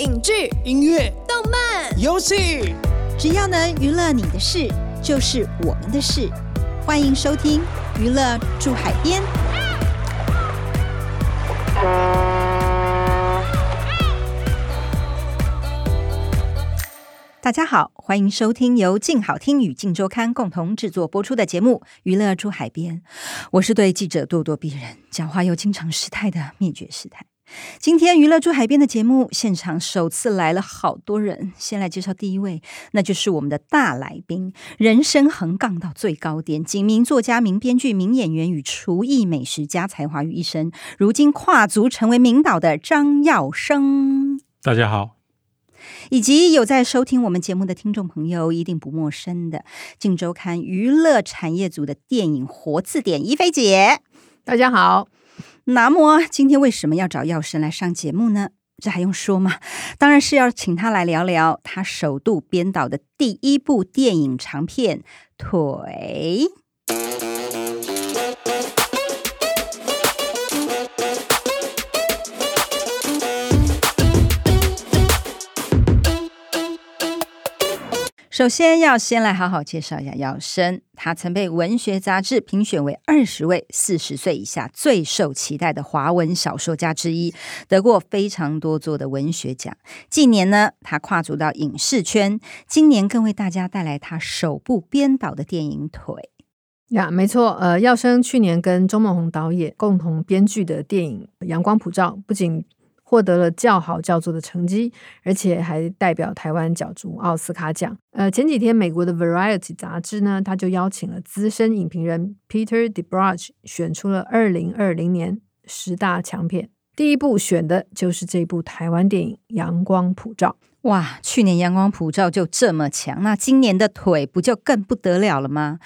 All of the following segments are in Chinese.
影剧、音乐、动漫、游戏，只要能娱乐你的事，就是我们的事。欢迎收听《娱乐住海边》。大家好，欢迎收听由静好听与静周刊共同制作播出的节目《娱乐住海边》。我是对记者咄咄逼人、讲话又经常失态的灭绝师太。今天娱乐住海边的节目现场首次来了好多人，先来介绍第一位，那就是我们的大来宾，人生横杠到最高点，几名作家、名编剧、名演员与厨艺美食家才华于一身，如今跨足成为名导的张耀生。大家好，以及有在收听我们节目的听众朋友一定不陌生的，镜周刊娱乐产业组的电影活字典一菲姐。大家好。那么今天为什么要找药神来上节目呢？这还用说吗？当然是要请他来聊聊他首度编导的第一部电影长片《腿》。首先要先来好好介绍一下耀生，他曾被文学杂志评选为二十位四十岁以下最受期待的华文小说家之一，得过非常多座的文学奖。近年呢，他跨足到影视圈，今年更为大家带来他首部编导的电影《腿》呀，没错，呃，耀生去年跟钟孟宏导演共同编剧的电影《阳光普照》，不仅获得了较好叫座的成绩，而且还代表台湾角逐奥斯卡奖。呃，前几天美国的 Variety 杂志呢，他就邀请了资深影评人 Peter Debruge 选出了二零二零年十大强片，第一部选的就是这部台湾电影《阳光普照》。哇，去年《阳光普照》就这么强，那今年的《腿》不就更不得了了吗？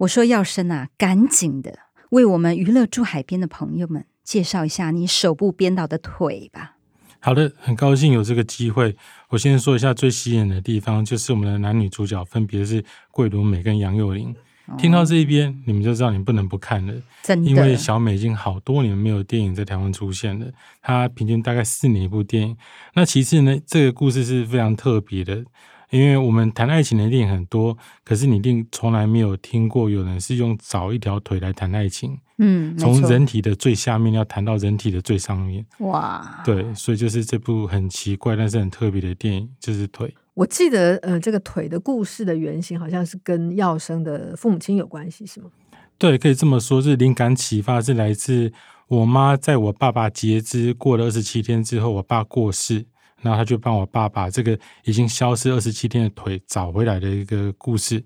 我说耀生啊，赶紧的为我们娱乐住海边的朋友们。介绍一下你手部编导的腿吧。好的，很高兴有这个机会。我先说一下最吸引的地方，就是我们的男女主角分别是桂纶镁跟杨佑宁。哦、听到这一边，你们就知道你们不能不看了，真的。因为小美已经好多年没有电影在台湾出现了，她平均大概四年一部电影。那其次呢，这个故事是非常特别的。因为我们谈爱情的电影很多，可是你一定从来没有听过有人是用找一条腿来谈爱情。嗯，从人体的最下面要谈到人体的最上面。哇，对，所以就是这部很奇怪但是很特别的电影，就是腿。我记得，呃，这个腿的故事的原型好像是跟药生的父母亲有关系，是吗？对，可以这么说，是灵感启发是来自我妈，在我爸爸截肢过了二十七天之后，我爸过世。然后他就帮我爸把这个已经消失二十七天的腿找回来的一个故事，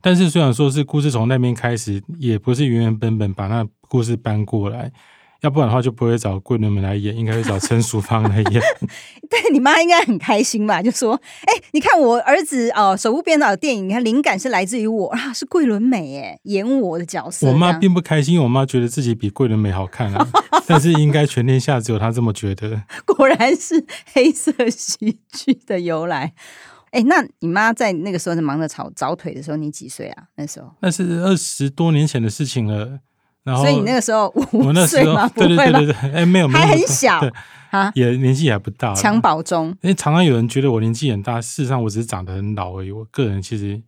但是虽然说是故事从那边开始，也不是原原本本把那故事搬过来。要不然的话，就不会找桂纶镁来演，应该会找陈淑芳来演。对，你妈应该很开心吧？就说：“哎、欸，你看我儿子哦，首部编导的电影，你看灵感是来自于我啊，是桂纶镁哎演我的角色。”我妈并不开心，我妈觉得自己比桂纶镁好看啊。但是应该全天下只有她这么觉得。果然是黑色喜剧的由来。哎、欸，那你妈在那个时候在忙着找找腿的时候，你几岁啊？那时候那是二十多年前的事情了。然后所以你那个时候五岁吗？对对对对对，哎，没有没有，还很小啊，也年纪还不大，襁褓中。因为常常有人觉得我年纪很大，事实上我只是长得很老而已。我个人其实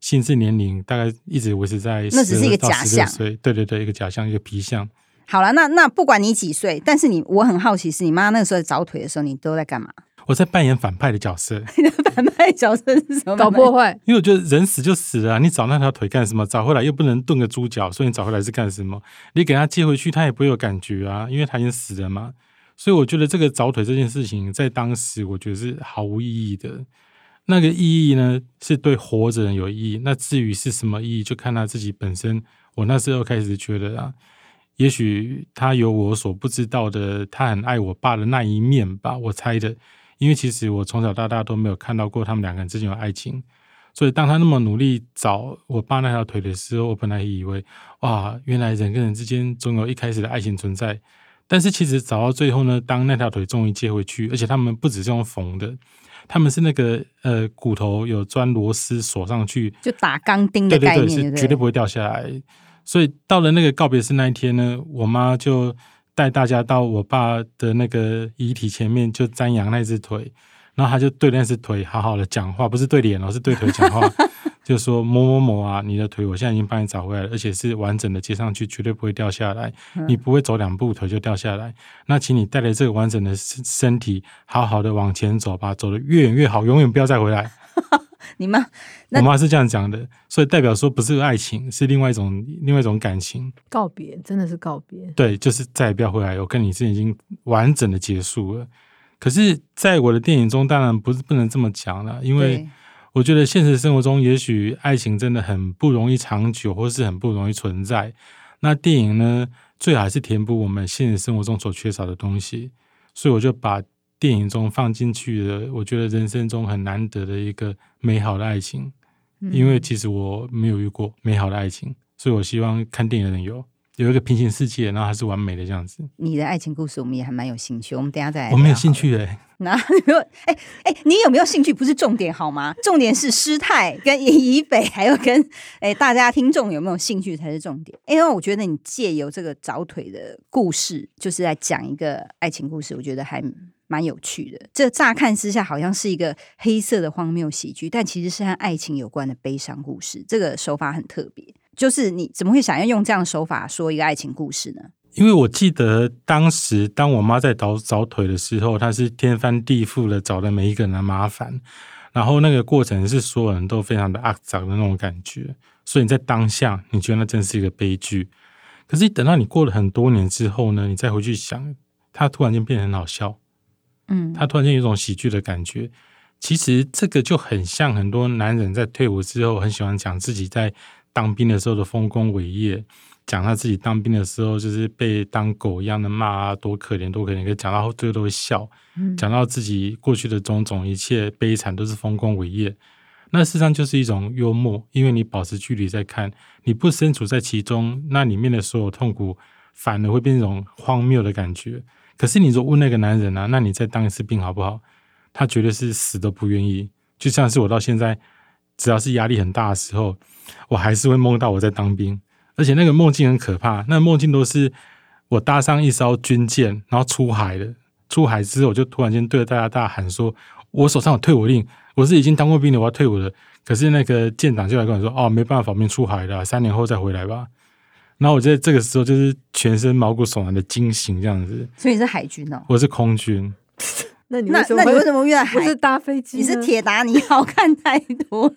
心智年龄大概一直维持在那只是一个假象，对对对，一个假象，一个皮相。好了，那那不管你几岁，但是你我很好奇，是你妈那个时候找腿的时候，你都在干嘛？我在扮演反派的角色。你 的反派角色是什么？搞破坏。因为我觉得人死就死了啊，你找那条腿干什么？找回来又不能炖个猪脚，所以你找回来是干什么？你给他接回去，他也不会有感觉啊，因为他已经死了嘛。所以我觉得这个找腿这件事情，在当时我觉得是毫无意义的。那个意义呢，是对活着人有意义。那至于是什么意义，就看他自己本身。我那时候开始觉得啊，也许他有我所不知道的，他很爱我爸的那一面吧，我猜的。因为其实我从小到大都没有看到过他们两个人之间有爱情，所以当他那么努力找我爸那条腿的时候，我本来以为哇，原来人跟人之间总有一开始的爱情存在。但是其实找到最后呢，当那条腿终于接回去，而且他们不只是用缝的，他们是那个呃骨头有钻螺丝锁上去，就打钢钉的概念，对对对，是绝对不会掉下来。所以到了那个告别式那一天呢，我妈就带大家到我爸的那个遗体前面，就瞻仰那只腿，然后他就对那只腿好好的讲话，不是对脸哦，是对腿讲话，就说某某某啊，你的腿我现在已经帮你找回来了，而且是完整的接上去，绝对不会掉下来，你不会走两步腿就掉下来。那请你带着这个完整的身身体，好好的往前走吧，走得越远越好，永远不要再回来。你妈，我妈是这样讲的，所以代表说不是爱情，是另外一种另外一种感情。告别真的是告别，对，就是再也不要回来。我跟你是已经完整的结束了。可是，在我的电影中，当然不是不能这么讲了，因为我觉得现实生活中，也许爱情真的很不容易长久，或是很不容易存在。那电影呢，最好还是填补我们现实生活中所缺少的东西。所以我就把。电影中放进去的，我觉得人生中很难得的一个美好的爱情，因为其实我没有遇过美好的爱情，所以我希望看电影的人有有一个平行世界，然后还是完美的这样子。你的爱情故事我们也还蛮有兴趣，我们等下再来。我没有兴趣哎，那没有哎哎，你有没有兴趣不是重点好吗？重点是师太跟以北，还有跟哎大家听众有没有兴趣才是重点。因为我觉得你借由这个找腿的故事，就是在讲一个爱情故事，我觉得还。蛮有趣的，这乍看之下好像是一个黑色的荒谬喜剧，但其实是和爱情有关的悲伤故事。这个手法很特别，就是你怎么会想要用这样的手法说一个爱情故事呢？因为我记得当时当我妈在找找腿的时候，她是天翻地覆的找的每一个人的麻烦，然后那个过程是所有人都非常的肮脏的那种感觉，所以你在当下你觉得那真是一个悲剧，可是等到你过了很多年之后呢，你再回去想，它突然间变得很好笑。嗯，他突然间有一种喜剧的感觉。其实这个就很像很多男人在退伍之后，很喜欢讲自己在当兵的时候的丰功伟业，讲他自己当兵的时候就是被当狗一样的骂啊，多可怜多可怜。可讲到最后都会笑，讲到自己过去的种种一切悲惨都是丰功伟业。那事实上就是一种幽默，因为你保持距离在看，你不身处在其中，那里面的所有痛苦反而会变成一种荒谬的感觉。可是你说问那个男人啊，那你再当一次兵好不好？他绝对是死都不愿意。就像是我到现在，只要是压力很大的时候，我还是会梦到我在当兵，而且那个梦境很可怕。那梦境都是我搭上一艘军舰，然后出海了。出海之后，我就突然间对着大家大喊说：“我手上有退伍令，我是已经当过兵的，我要退伍了。”可是那个舰长就来跟我说：“哦，没办法，我们出海了，三年后再回来吧。”然后我觉得这个时候就是全身毛骨悚然的惊醒这样子。所以你是海军哦？我是空军。那你那那你为什么遇到海？不是搭飞机？你是铁达尼号 看太多？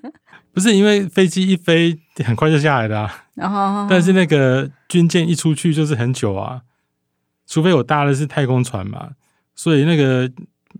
不是因为飞机一飞很快就下来的啊。然后，但是那个军舰一出去就是很久啊，除非我搭的是太空船嘛。所以那个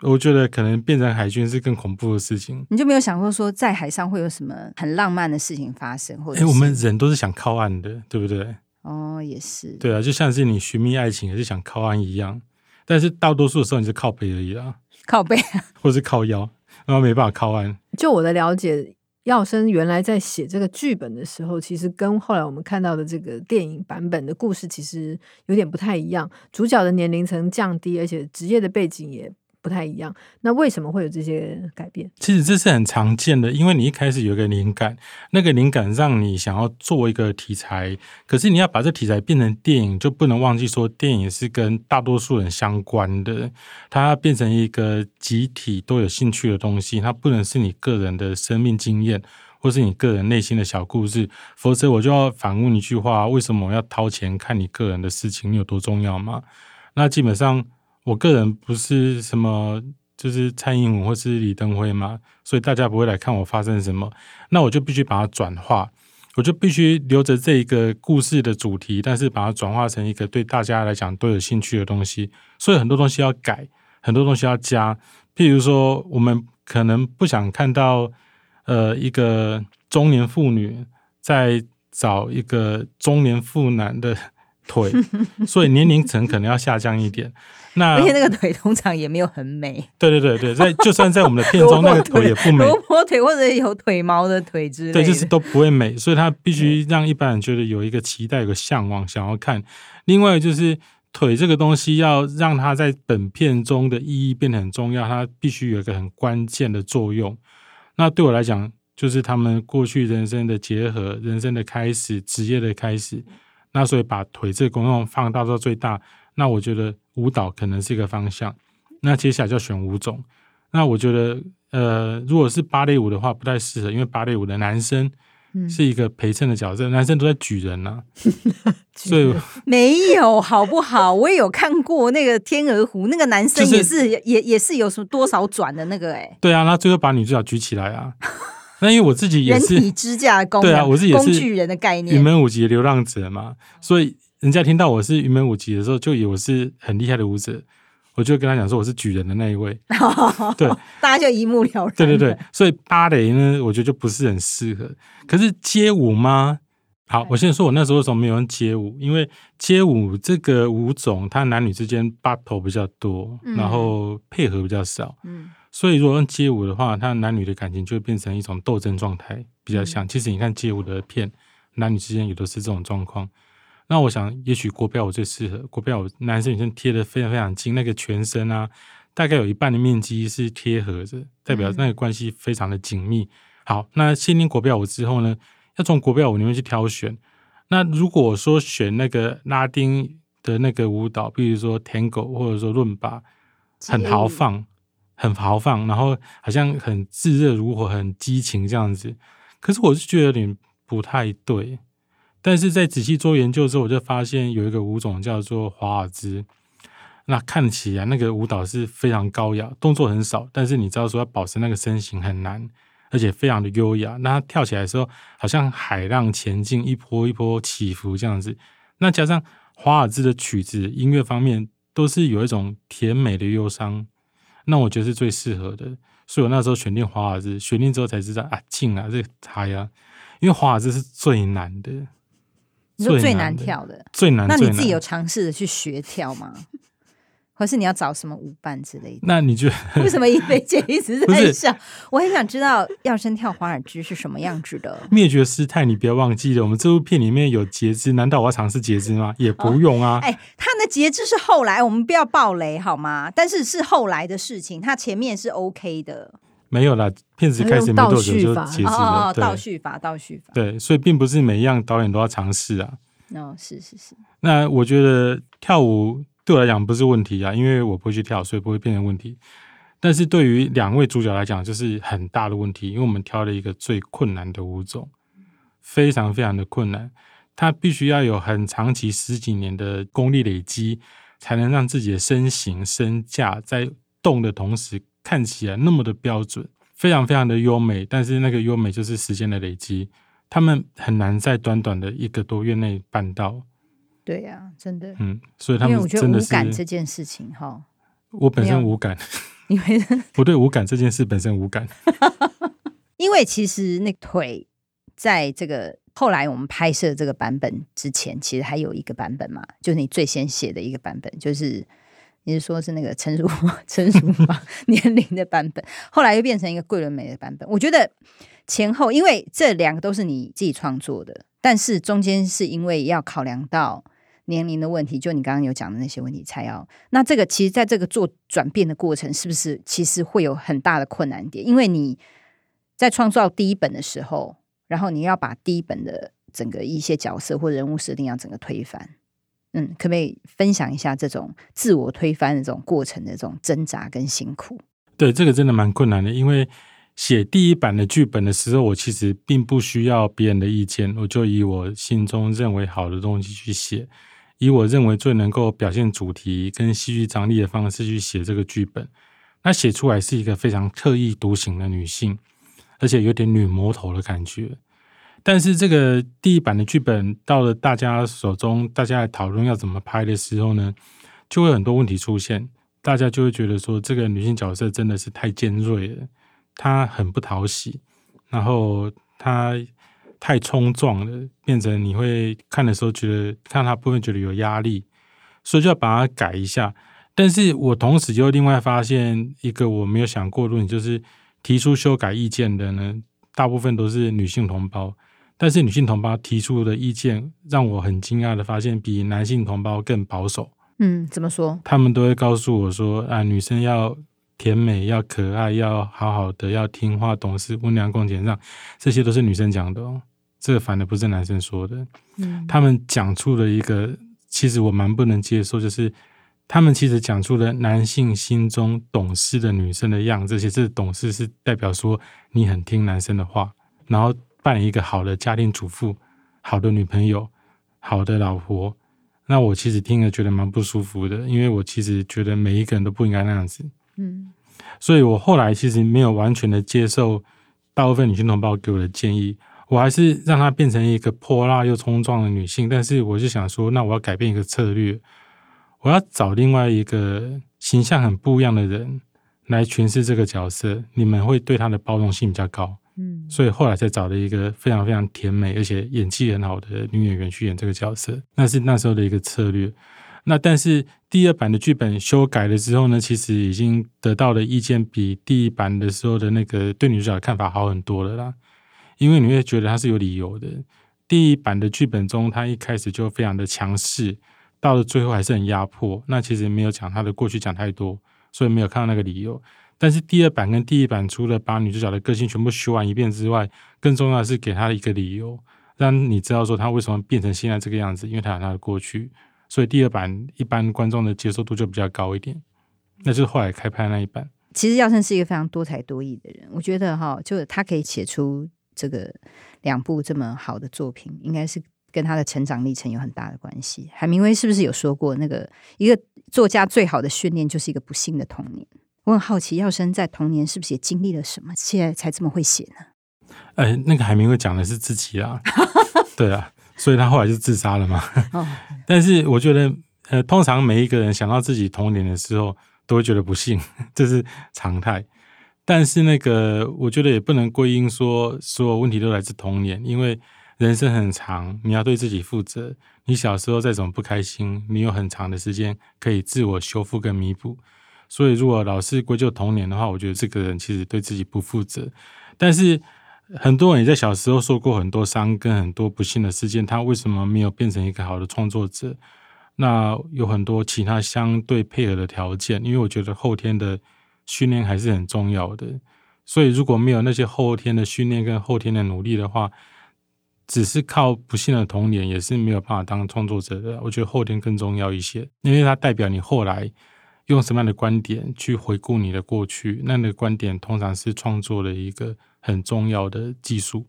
我觉得可能变成海军是更恐怖的事情。你就没有想过说在海上会有什么很浪漫的事情发生？或者，哎，我们人都是想靠岸的，对不对？哦，也是。对啊，就像是你寻觅爱情也是想靠岸一样，但是大多数的时候你是靠背而已啊，靠北，或是靠腰，然后没办法靠岸。就我的了解，耀升原来在写这个剧本的时候，其实跟后来我们看到的这个电影版本的故事其实有点不太一样，主角的年龄层降低，而且职业的背景也。不太一样，那为什么会有这些改变？其实这是很常见的，因为你一开始有一个灵感，那个灵感让你想要做一个题材，可是你要把这题材变成电影，就不能忘记说电影是跟大多数人相关的，它变成一个集体都有兴趣的东西，它不能是你个人的生命经验或是你个人内心的小故事，否则我就要反问一句话：为什么我要掏钱看你个人的事情？你有多重要吗？那基本上。我个人不是什么，就是蔡英文或是李登辉嘛，所以大家不会来看我发生什么，那我就必须把它转化，我就必须留着这一个故事的主题，但是把它转化成一个对大家来讲都有兴趣的东西，所以很多东西要改，很多东西要加，譬如说我们可能不想看到，呃，一个中年妇女在找一个中年妇男的腿，所以年龄层可能要下降一点。那而且那个腿通常也没有很美。对对对对，在就算在我们的片中，那个腿也不美。萝卜腿或者有腿毛的腿之类的，对，就是都不会美。所以它必须让一般人觉得有一个期待、有个向往，想要看。另外就是腿这个东西，要让它在本片中的意义变得很重要，它必须有一个很关键的作用。那对我来讲，就是他们过去人生的结合、人生的开始、职业的开始。那所以把腿这个功用放大到最大。那我觉得舞蹈可能是一个方向。那接下来就要选舞种。那我觉得，呃，如果是芭蕾舞的话，不太适合，因为芭蕾舞的男生是一个陪衬的角色，嗯、男生都在举人呐、啊，所以没有好不好？我也有看过那个《天鹅湖》，那个男生也是、就是、也也是有什么多少转的那个哎、欸，对啊，那最后把女主角举起来啊。那因为我自己也是人体支架功能，对啊，我自己也是工具人的概念，云门舞集的流浪者嘛，所以人家听到我是云门舞集的时候，就以为我是很厉害的舞者，我就跟他讲说我是举人的那一位，对，大家就一目了然。对对对，所以芭蕾呢，我觉得就不是很适合。可是街舞吗？好，我先说我那时候为什么没有人街舞，因为街舞这个舞种，它男女之间 battle 比较多，然后配合比较少，嗯。所以，如果用街舞的话，他男女的感情就会变成一种斗争状态，比较像。其实你看街舞的片，男女之间也都是这种状况。那我想，也许国标舞最适合。国标舞男生女生贴的非常非常近，那个全身啊，大概有一半的面积是贴合着，代表那个关系非常的紧密。好，那先听国标舞之后呢，要从国标舞里面去挑选。那如果说选那个拉丁的那个舞蹈，比如说 Tango 或者说伦巴，很豪放。很豪放，然后好像很炙热如火，很激情这样子。可是我是觉得有点不太对。但是在仔细做研究之后，我就发现有一个舞种叫做华尔兹。那看起来那个舞蹈是非常高雅，动作很少，但是你知道说要保持那个身形很难，而且非常的优雅。那它跳起来的时候，好像海浪前进，一波一波起伏这样子。那加上华尔兹的曲子，音乐方面都是有一种甜美的忧伤。那我觉得是最适合的，所以我那时候选定华尔兹，选定之后才知道啊，进啊，这台啊，因为华尔兹是最难的，你说最难跳的，最难。那你自己有尝试着去学跳吗？或是你要找什么舞伴之类的？那你觉得为什么一菲姐一直在 笑？我很想知道要生跳华尔兹是什么样子的。灭绝师太，你不要忘记了，我们这部片里面有截肢，难道我要尝试截肢吗？也不用啊。哎、哦，他的截肢是后来，我们不要暴雷好吗？但是是后来的事情，他前面是 OK 的。没有啦，片子开始没多久就截肢了。哦，倒叙法，倒叙法。对，所以并不是每一样导演都要尝试啊。哦，是是是。那我觉得跳舞。对我来讲不是问题啊，因为我不会去跳，所以不会变成问题。但是对于两位主角来讲，就是很大的问题，因为我们挑了一个最困难的舞种，非常非常的困难。他必须要有很长期十几年的功力累积，才能让自己的身形身架在动的同时看起来那么的标准，非常非常的优美。但是那个优美就是时间的累积，他们很难在短短的一个多月内办到。对呀、啊，真的，嗯，所以他们真的是，因为我觉得无感这件事情哈，我本身无感，因为我对无感这件事本身无感，因为其实那腿在这个后来我们拍摄这个版本之前，其实还有一个版本嘛，就是你最先写的一个版本，就是你是说是那个成熟成熟年龄的版本，后来又变成一个桂纶镁的版本。我觉得前后，因为这两个都是你自己创作的，但是中间是因为要考量到。年龄的问题，就你刚刚有讲的那些问题，才要那这个，其实在这个做转变的过程，是不是其实会有很大的困难点？因为你在创造第一本的时候，然后你要把第一本的整个一些角色或人物设定要整个推翻，嗯，可不可以分享一下这种自我推翻的这种过程的这种挣扎跟辛苦？对，这个真的蛮困难的，因为写第一版的剧本的时候，我其实并不需要别人的意见，我就以我心中认为好的东西去写。以我认为最能够表现主题跟戏剧张力的方式去写这个剧本，那写出来是一个非常特立独行的女性，而且有点女魔头的感觉。但是这个第一版的剧本到了大家手中，大家讨论要怎么拍的时候呢，就会很多问题出现。大家就会觉得说，这个女性角色真的是太尖锐了，她很不讨喜，然后她。太冲撞了，变成你会看的时候觉得看他部分觉得有压力，所以就要把它改一下。但是我同时又另外发现一个我没有想过的问题，就是提出修改意见的呢，大部分都是女性同胞。但是女性同胞提出的意见让我很惊讶的发现，比男性同胞更保守。嗯，怎么说？他们都会告诉我说：“啊，女生要甜美，要可爱，要好好的，要听话、懂事、温良恭俭让，这些都是女生讲的哦。”这个反而不是男生说的，嗯，他们讲出了一个其实我蛮不能接受，就是他们其实讲出了男性心中懂事的女生的样子，其实这懂事是代表说你很听男生的话，然后扮演一个好的家庭主妇、好的女朋友、好的老婆。那我其实听了觉得蛮不舒服的，因为我其实觉得每一个人都不应该那样子。嗯，所以我后来其实没有完全的接受大部分女性同胞给我的建议。我还是让她变成一个泼辣又冲撞的女性，但是我就想说，那我要改变一个策略，我要找另外一个形象很不一样的人来诠释这个角色，你们会对她的包容性比较高。嗯，所以后来才找了一个非常非常甜美而且演技很好的女演员去演这个角色，那是那时候的一个策略。那但是第二版的剧本修改了之后呢，其实已经得到的意见比第一版的时候的那个对女主角的看法好很多了啦。因为你会觉得他是有理由的。第一版的剧本中，他一开始就非常的强势，到了最后还是很压迫。那其实没有讲他的过去讲太多，所以没有看到那个理由。但是第二版跟第一版，除了把女主角的个性全部修完一遍之外，更重要的是给他一个理由，让你知道说他为什么变成现在这个样子，因为他有他的过去。所以第二版一般观众的接受度就比较高一点。那就是后来开拍那一版。其实耀生是一个非常多才多艺的人，我觉得哈，就是他可以写出。这个两部这么好的作品，应该是跟他的成长历程有很大的关系。海明威是不是有说过，那个一个作家最好的训练就是一个不幸的童年？我很好奇，耀生在童年是不是也经历了什么，现在才这么会写呢？哎，那个海明威讲的是自己啊，对啊，所以他后来就自杀了嘛。哦、但是我觉得，呃，通常每一个人想到自己童年的时候，都会觉得不幸，这是常态。但是那个，我觉得也不能归因说所有问题都来自童年，因为人生很长，你要对自己负责。你小时候再怎么不开心，你有很长的时间可以自我修复跟弥补。所以，如果老是归咎童年的话，我觉得这个人其实对自己不负责。但是，很多人也在小时候受过很多伤跟很多不幸的事件，他为什么没有变成一个好的创作者？那有很多其他相对配合的条件，因为我觉得后天的。训练还是很重要的，所以如果没有那些后天的训练跟后天的努力的话，只是靠不幸的童年也是没有办法当创作者的。我觉得后天更重要一些，因为它代表你后来用什么样的观点去回顾你的过去，那你的观点通常是创作的一个很重要的技术。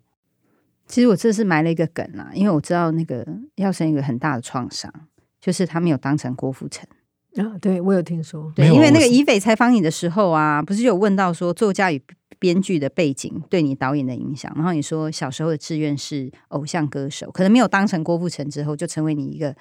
其实我这是埋了一个梗啦，因为我知道那个耀升一个很大的创伤，就是他没有当成郭富城。啊，对，我有听说。对，因为那个以斐采访你的时候啊，不是有问到说作家与编剧的背景对你导演的影响，然后你说小时候的志愿是偶像歌手，可能没有当成郭富城之后，就成为你一个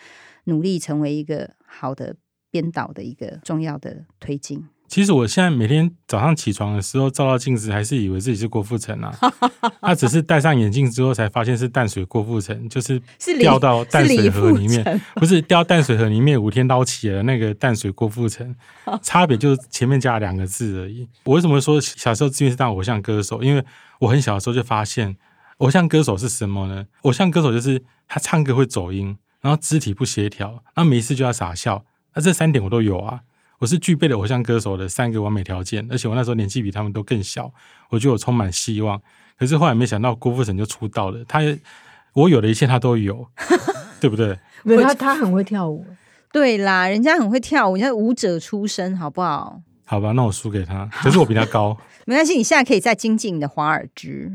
努力成为一个好的编导的一个重要的推进。其实我现在每天早上起床的时候照到镜子，还是以为自己是郭富城啊。他只是戴上眼镜之后才发现是淡水郭富城，就是掉到淡水河里面，不是掉淡水河里面五天捞起的那个淡水郭富城，差别就是前面加了两个字而已。我为什么说小时候志愿是当偶像歌手？因为我很小的时候就发现，偶像歌手是什么呢？偶像歌手就是他唱歌会走音，然后肢体不协调，然后没事就要傻笑，那这三点我都有啊。我是具备了偶像歌手的三个完美条件，而且我那时候年纪比他们都更小，我觉得我充满希望。可是后来没想到郭富城就出道了，他我有的一切他都有，对不对？没有他，他很会跳舞。对啦，人家很会跳舞，人家舞者出身，好不好？好吧，那我输给他。可是我比他高，没关系，你现在可以再精进你的华尔兹。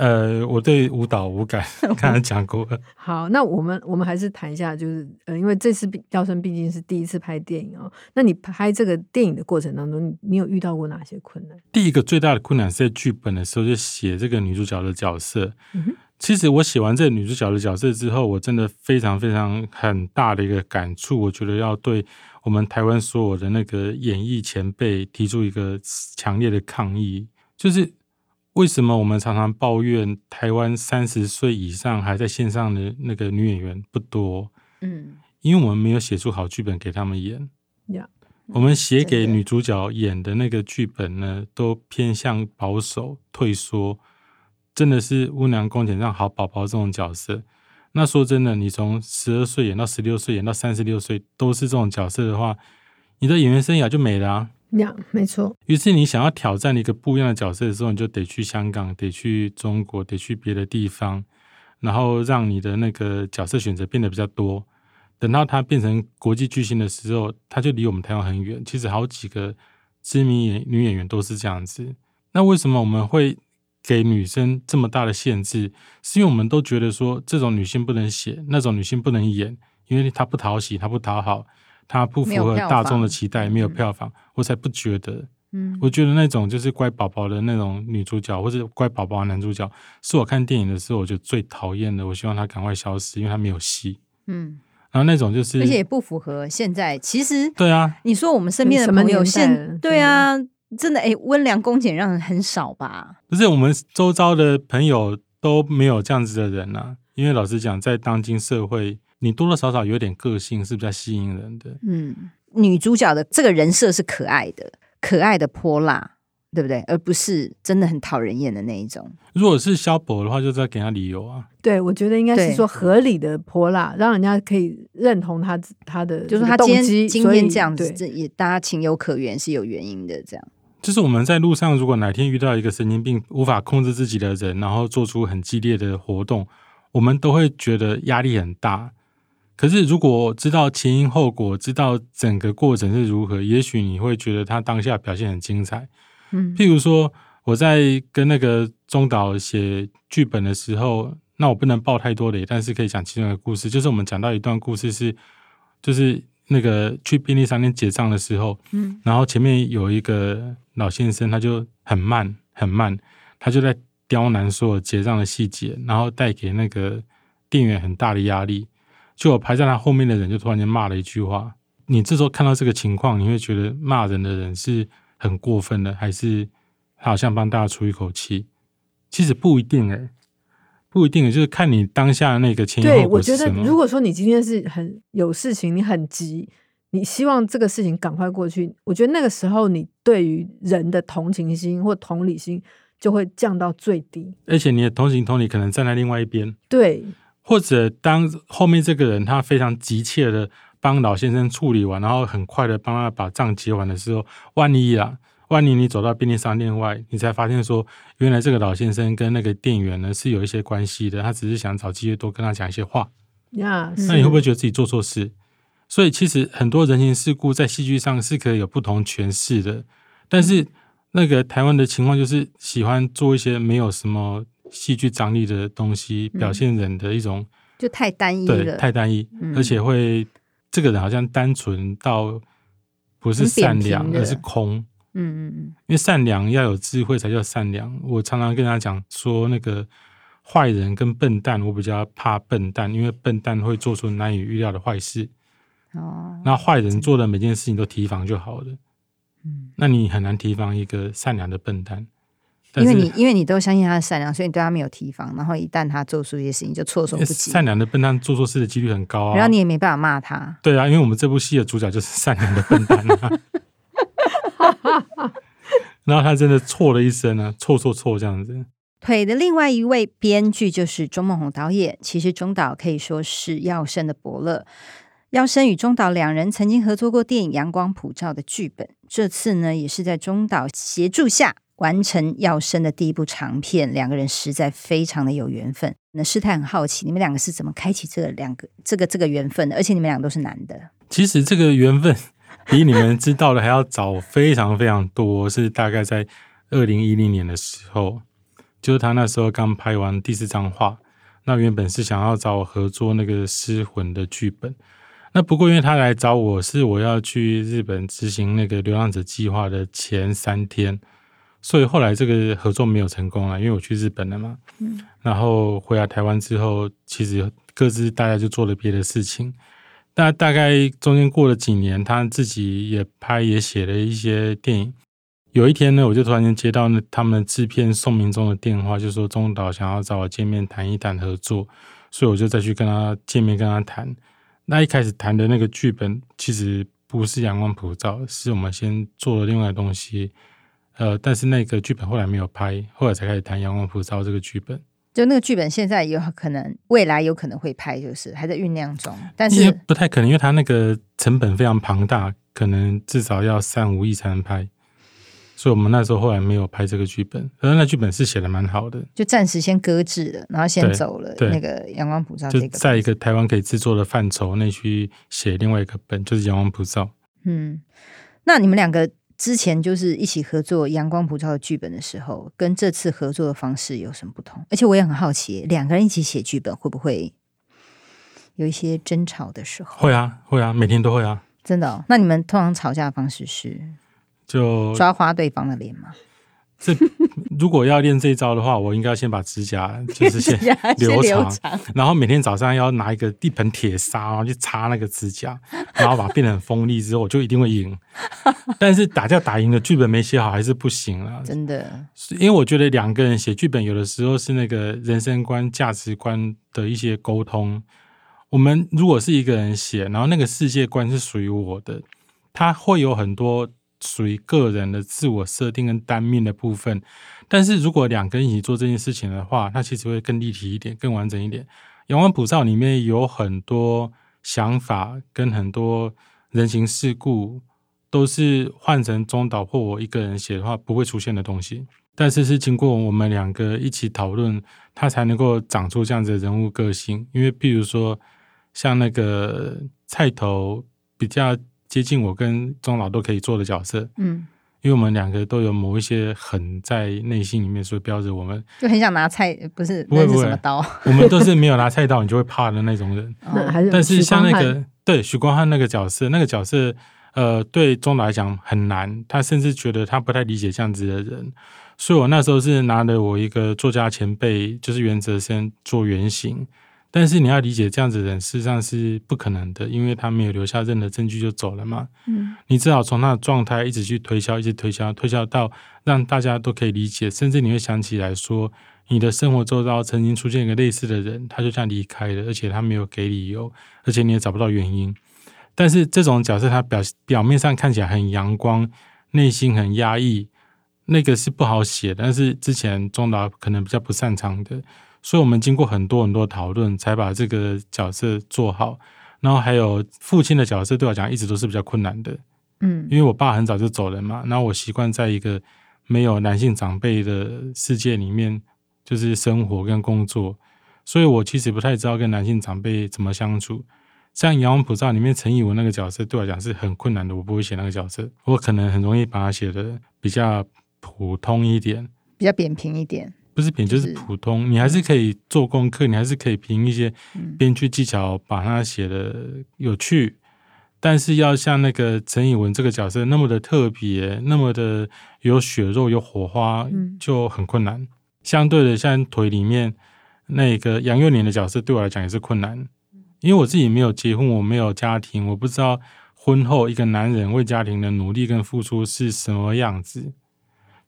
呃，我对舞蹈无感，刚才讲过了。好，那我们我们还是谈一下，就是呃，因为这次耀升毕竟是第一次拍电影哦。那你拍这个电影的过程当中，你你有遇到过哪些困难？第一个最大的困难是在剧本的时候，就写这个女主角的角色。嗯哼。其实我写完这个女主角的角色之后，我真的非常非常很大的一个感触。我觉得要对我们台湾所有的那个演艺前辈提出一个强烈的抗议，就是。为什么我们常常抱怨台湾三十岁以上还在线上的那个女演员不多？嗯，因为我们没有写出好剧本给他们演。Yeah, 我们写给女主角演的那个剧本呢，都偏向保守、退缩，真的是温良恭俭让好宝宝这种角色。那说真的，你从十二岁演到十六岁，演到三十六岁，都是这种角色的话，你的演员生涯就没了啊。呀，没错。于是你想要挑战一个不一样的角色的时候，你就得去香港，得去中国，得去别的地方，然后让你的那个角色选择变得比较多。等到他变成国际巨星的时候，他就离我们台湾很远。其实好几个知名演女演员都是这样子。那为什么我们会给女生这么大的限制？是因为我们都觉得说，这种女性不能写，那种女性不能演，因为她不讨喜，她不讨好，她不符合大众的期待，没有票房，我才不觉得。嗯，我觉得那种就是乖宝宝的那种女主角，或者乖宝宝的男主角，是我看电影的时候我就最讨厌的。我希望他赶快消失，因为他没有戏。嗯，然后那种就是，而且也不符合现在。其实，对啊，你说我们身边的朋友现，对啊，真的哎，温良恭俭让人很少吧？不是，我们周遭的朋友都没有这样子的人啊。因为老实讲，在当今社会，你多多少少有点个性是比较吸引人的。嗯，女主角的这个人设是可爱的。可爱的泼辣，对不对？而不是真的很讨人厌的那一种。如果是萧伯的话，就在给他理由啊。对，我觉得应该是说合理的泼辣，让人家可以认同他他的，就是他今天今天这样子，这也大家情有可原，是有原因的。这样，就是我们在路上，如果哪天遇到一个神经病无法控制自己的人，然后做出很激烈的活动，我们都会觉得压力很大。可是，如果知道前因后果，知道整个过程是如何，也许你会觉得他当下表现很精彩。嗯，譬如说，我在跟那个中岛写剧本的时候，那我不能爆太多雷，但是可以讲其中的故事。就是我们讲到一段故事是，就是那个去便利商店结账的时候，嗯，然后前面有一个老先生，他就很慢很慢，他就在刁难所有结账的细节，然后带给那个店员很大的压力。就我排在他后面的人，就突然间骂了一句话。你这时候看到这个情况，你会觉得骂人的人是很过分的，还是他好像帮大家出一口气？其实不一定诶、欸，不一定，就是看你当下的那个前因后果什么。对，我觉得如果说你今天是很有事情，你很急，你希望这个事情赶快过去，我觉得那个时候你对于人的同情心或同理心就会降到最低，而且你的同情同理可能站在另外一边。对。或者当后面这个人他非常急切的帮老先生处理完，然后很快的帮他把账结完的时候，万一啊，万一你走到便利商店外，你才发现说，原来这个老先生跟那个店员呢是有一些关系的，他只是想找机会多跟他讲一些话。呀，那你会不会觉得自己做错事？所以其实很多人情世故在戏剧上是可以有不同诠释的，但是那个台湾的情况就是喜欢做一些没有什么。戏剧张力的东西，表现人的一种、嗯、就太单一了，对，太单一，嗯、而且会这个人好像单纯到不是善良，而是空。嗯嗯嗯，因为善良要有智慧才叫善良。我常常跟他讲说，那个坏人跟笨蛋，我比较怕笨蛋，因为笨蛋会做出难以预料的坏事。哦，那坏人做的每件事情都提防就好了。嗯，那你很难提防一个善良的笨蛋。因为你因为你都相信他的善良，所以你对他没有提防。然后一旦他做出一些事情，就措手不及。善良的笨蛋做错事的几率很高啊。然后你也没办法骂他。对啊，因为我们这部戏的主角就是善良的笨蛋啊。然后他真的错了一生啊，错错错这样子。腿的另外一位编剧就是钟孟宏导演。其实钟导可以说是耀升的伯乐。耀升与钟导两人曾经合作过电影《阳光普照》的剧本，这次呢也是在钟导协助下。完成要生的第一部长片，两个人实在非常的有缘分。那师太很好奇，你们两个是怎么开启这两个这个这个缘分的？而且你们两个都是男的。其实这个缘分 比你们知道的还要早非常非常多，是大概在二零一零年的时候，就是他那时候刚拍完第四张画，那原本是想要找我合作那个《失魂》的剧本。那不过因为他来找我是我要去日本执行那个流浪者计划的前三天。所以后来这个合作没有成功了，因为我去日本了嘛。嗯。然后回来台湾之后，其实各自大家就做了别的事情。那大概中间过了几年，他自己也拍也写了一些电影。有一天呢，我就突然间接到那他们制片宋明忠的电话，就说中岛想要找我见面谈一谈合作，所以我就再去跟他见面跟他谈。那一开始谈的那个剧本其实不是阳光普照，是我们先做了另外的东西。呃，但是那个剧本后来没有拍，后来才开始谈《阳光普照》这个剧本。就那个剧本现在有可能，未来有可能会拍，就是还在酝酿中。但是不太可能，因为它那个成本非常庞大，可能至少要三五亿才能拍。所以我们那时候后来没有拍这个剧本。而那剧本是写的蛮好的，就暂时先搁置了，然后先走了。对，那个阳光普照，就在一个台湾可以制作的范畴内去写另外一个本，就是阳光普照。嗯，那你们两个之前就是一起合作阳光普照的剧本的时候，跟这次合作的方式有什么不同？而且我也很好奇，两个人一起写剧本会不会有一些争吵的时候？会啊，会啊，每天都会啊。真的哦？那你们通常吵架的方式是就抓花对方的脸吗？这如果要练这一招的话，我应该要先把指甲 就是先留长，留长然后每天早上要拿一个一盆铁砂，然后去擦那个指甲，然后把它变得很锋利之后，我就一定会赢。但是打架打赢了，剧本没写好还是不行了。真的，因为我觉得两个人写剧本，有的时候是那个人生观、价值观的一些沟通。我们如果是一个人写，然后那个世界观是属于我的，他会有很多属于个人的自我设定跟单面的部分。但是如果两个人一起做这件事情的话，它其实会更立体一点，更完整一点。阳光普照里面有很多想法跟很多人情世故，都是换成中岛或我一个人写的话不会出现的东西。但是是经过我们两个一起讨论，它才能够长出这样子的人物个性。因为譬如说。像那个菜头比较接近我跟钟老都可以做的角色，嗯，因为我们两个都有某一些很在内心里面，所以标着我们就很想拿菜，不是不会不会什么刀，我们都是没有拿菜刀你就会怕的那种人。但是像那个对许光汉那个角色，那个角色呃对钟老来讲很难，他甚至觉得他不太理解这样子的人，所以我那时候是拿了我一个作家前辈，就是袁哲生做原型。但是你要理解，这样子的人事实上是不可能的，因为他没有留下任何证据就走了嘛。嗯，你至少从他的状态一直去推销，一直推销，推销到让大家都可以理解，甚至你会想起来说，你的生活周遭曾经出现一个类似的人，他就这样离开了，而且他没有给理由，而且你也找不到原因。但是这种角色，他表表面上看起来很阳光，内心很压抑，那个是不好写的。但是之前中岛可能比较不擅长的。所以，我们经过很多很多讨论，才把这个角色做好。然后还有父亲的角色，对我讲一直都是比较困难的。嗯，因为我爸很早就走了嘛，然后我习惯在一个没有男性长辈的世界里面，就是生活跟工作，所以我其实不太知道跟男性长辈怎么相处。像《阳光普照》里面陈以文那个角色，对我讲是很困难的，我不会写那个角色，我可能很容易把它写的比较普通一点，比较扁平一点。不是品就是普通，你还是可以做功课，你还是可以凭一些编剧技巧把它写的有趣，但是要像那个陈以文这个角色那么的特别，那么的有血肉有火花，就很困难。相对的，像腿里面那个杨佑宁的角色，对我来讲也是困难，因为我自己没有结婚，我没有家庭，我不知道婚后一个男人为家庭的努力跟付出是什么样子。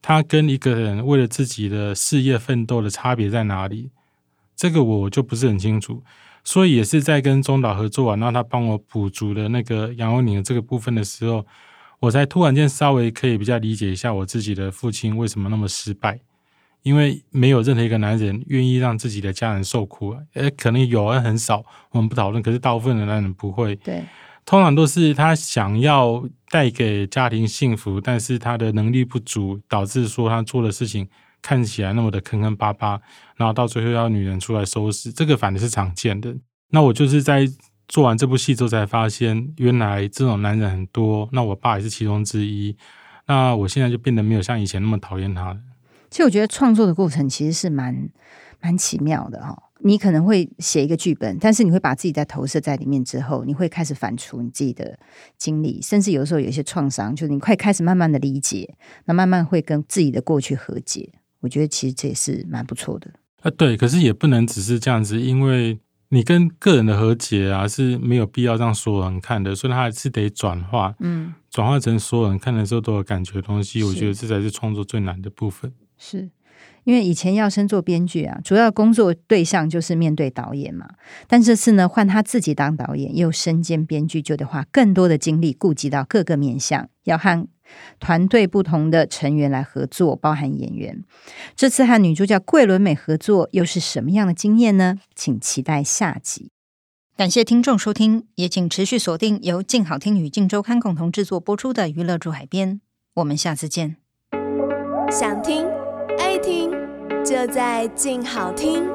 他跟一个人为了自己的事业奋斗的差别在哪里？这个我就不是很清楚。所以也是在跟中岛合作完，让他帮我补足了那个杨祐宁的这个部分的时候，我才突然间稍微可以比较理解一下我自己的父亲为什么那么失败。因为没有任何一个男人愿意让自己的家人受苦。诶，可能有人很少，我们不讨论。可是大部分的男人不会。对。通常都是他想要带给家庭幸福，但是他的能力不足，导致说他做的事情看起来那么的坑坑巴巴，然后到最后要女人出来收拾，这个反而是常见的。那我就是在做完这部戏之后才发现，原来这种男人很多。那我爸也是其中之一。那我现在就变得没有像以前那么讨厌他了。其实我觉得创作的过程其实是蛮蛮奇妙的哈。你可能会写一个剧本，但是你会把自己在投射在里面之后，你会开始反刍你自己的经历，甚至有时候有一些创伤，就是你快开始慢慢的理解，那慢慢会跟自己的过去和解。我觉得其实这也是蛮不错的。啊，对，可是也不能只是这样子，因为你跟个人的和解啊是没有必要让所有人看的，所以它还是得转化，嗯，转化成所有人看的时候都有感觉的东西。我觉得这才是创作最难的部分。是。因为以前耀升做编剧啊，主要工作对象就是面对导演嘛。但这次呢，换他自己当导演，又身兼编剧，就得花更多的精力，顾及到各个面向，要和团队不同的成员来合作，包含演员。这次和女主角桂纶镁合作，又是什么样的经验呢？请期待下集。感谢听众收听，也请持续锁定由静好听与静周刊共同制作播出的《娱乐住海边》，我们下次见。想听爱听，就在静好听。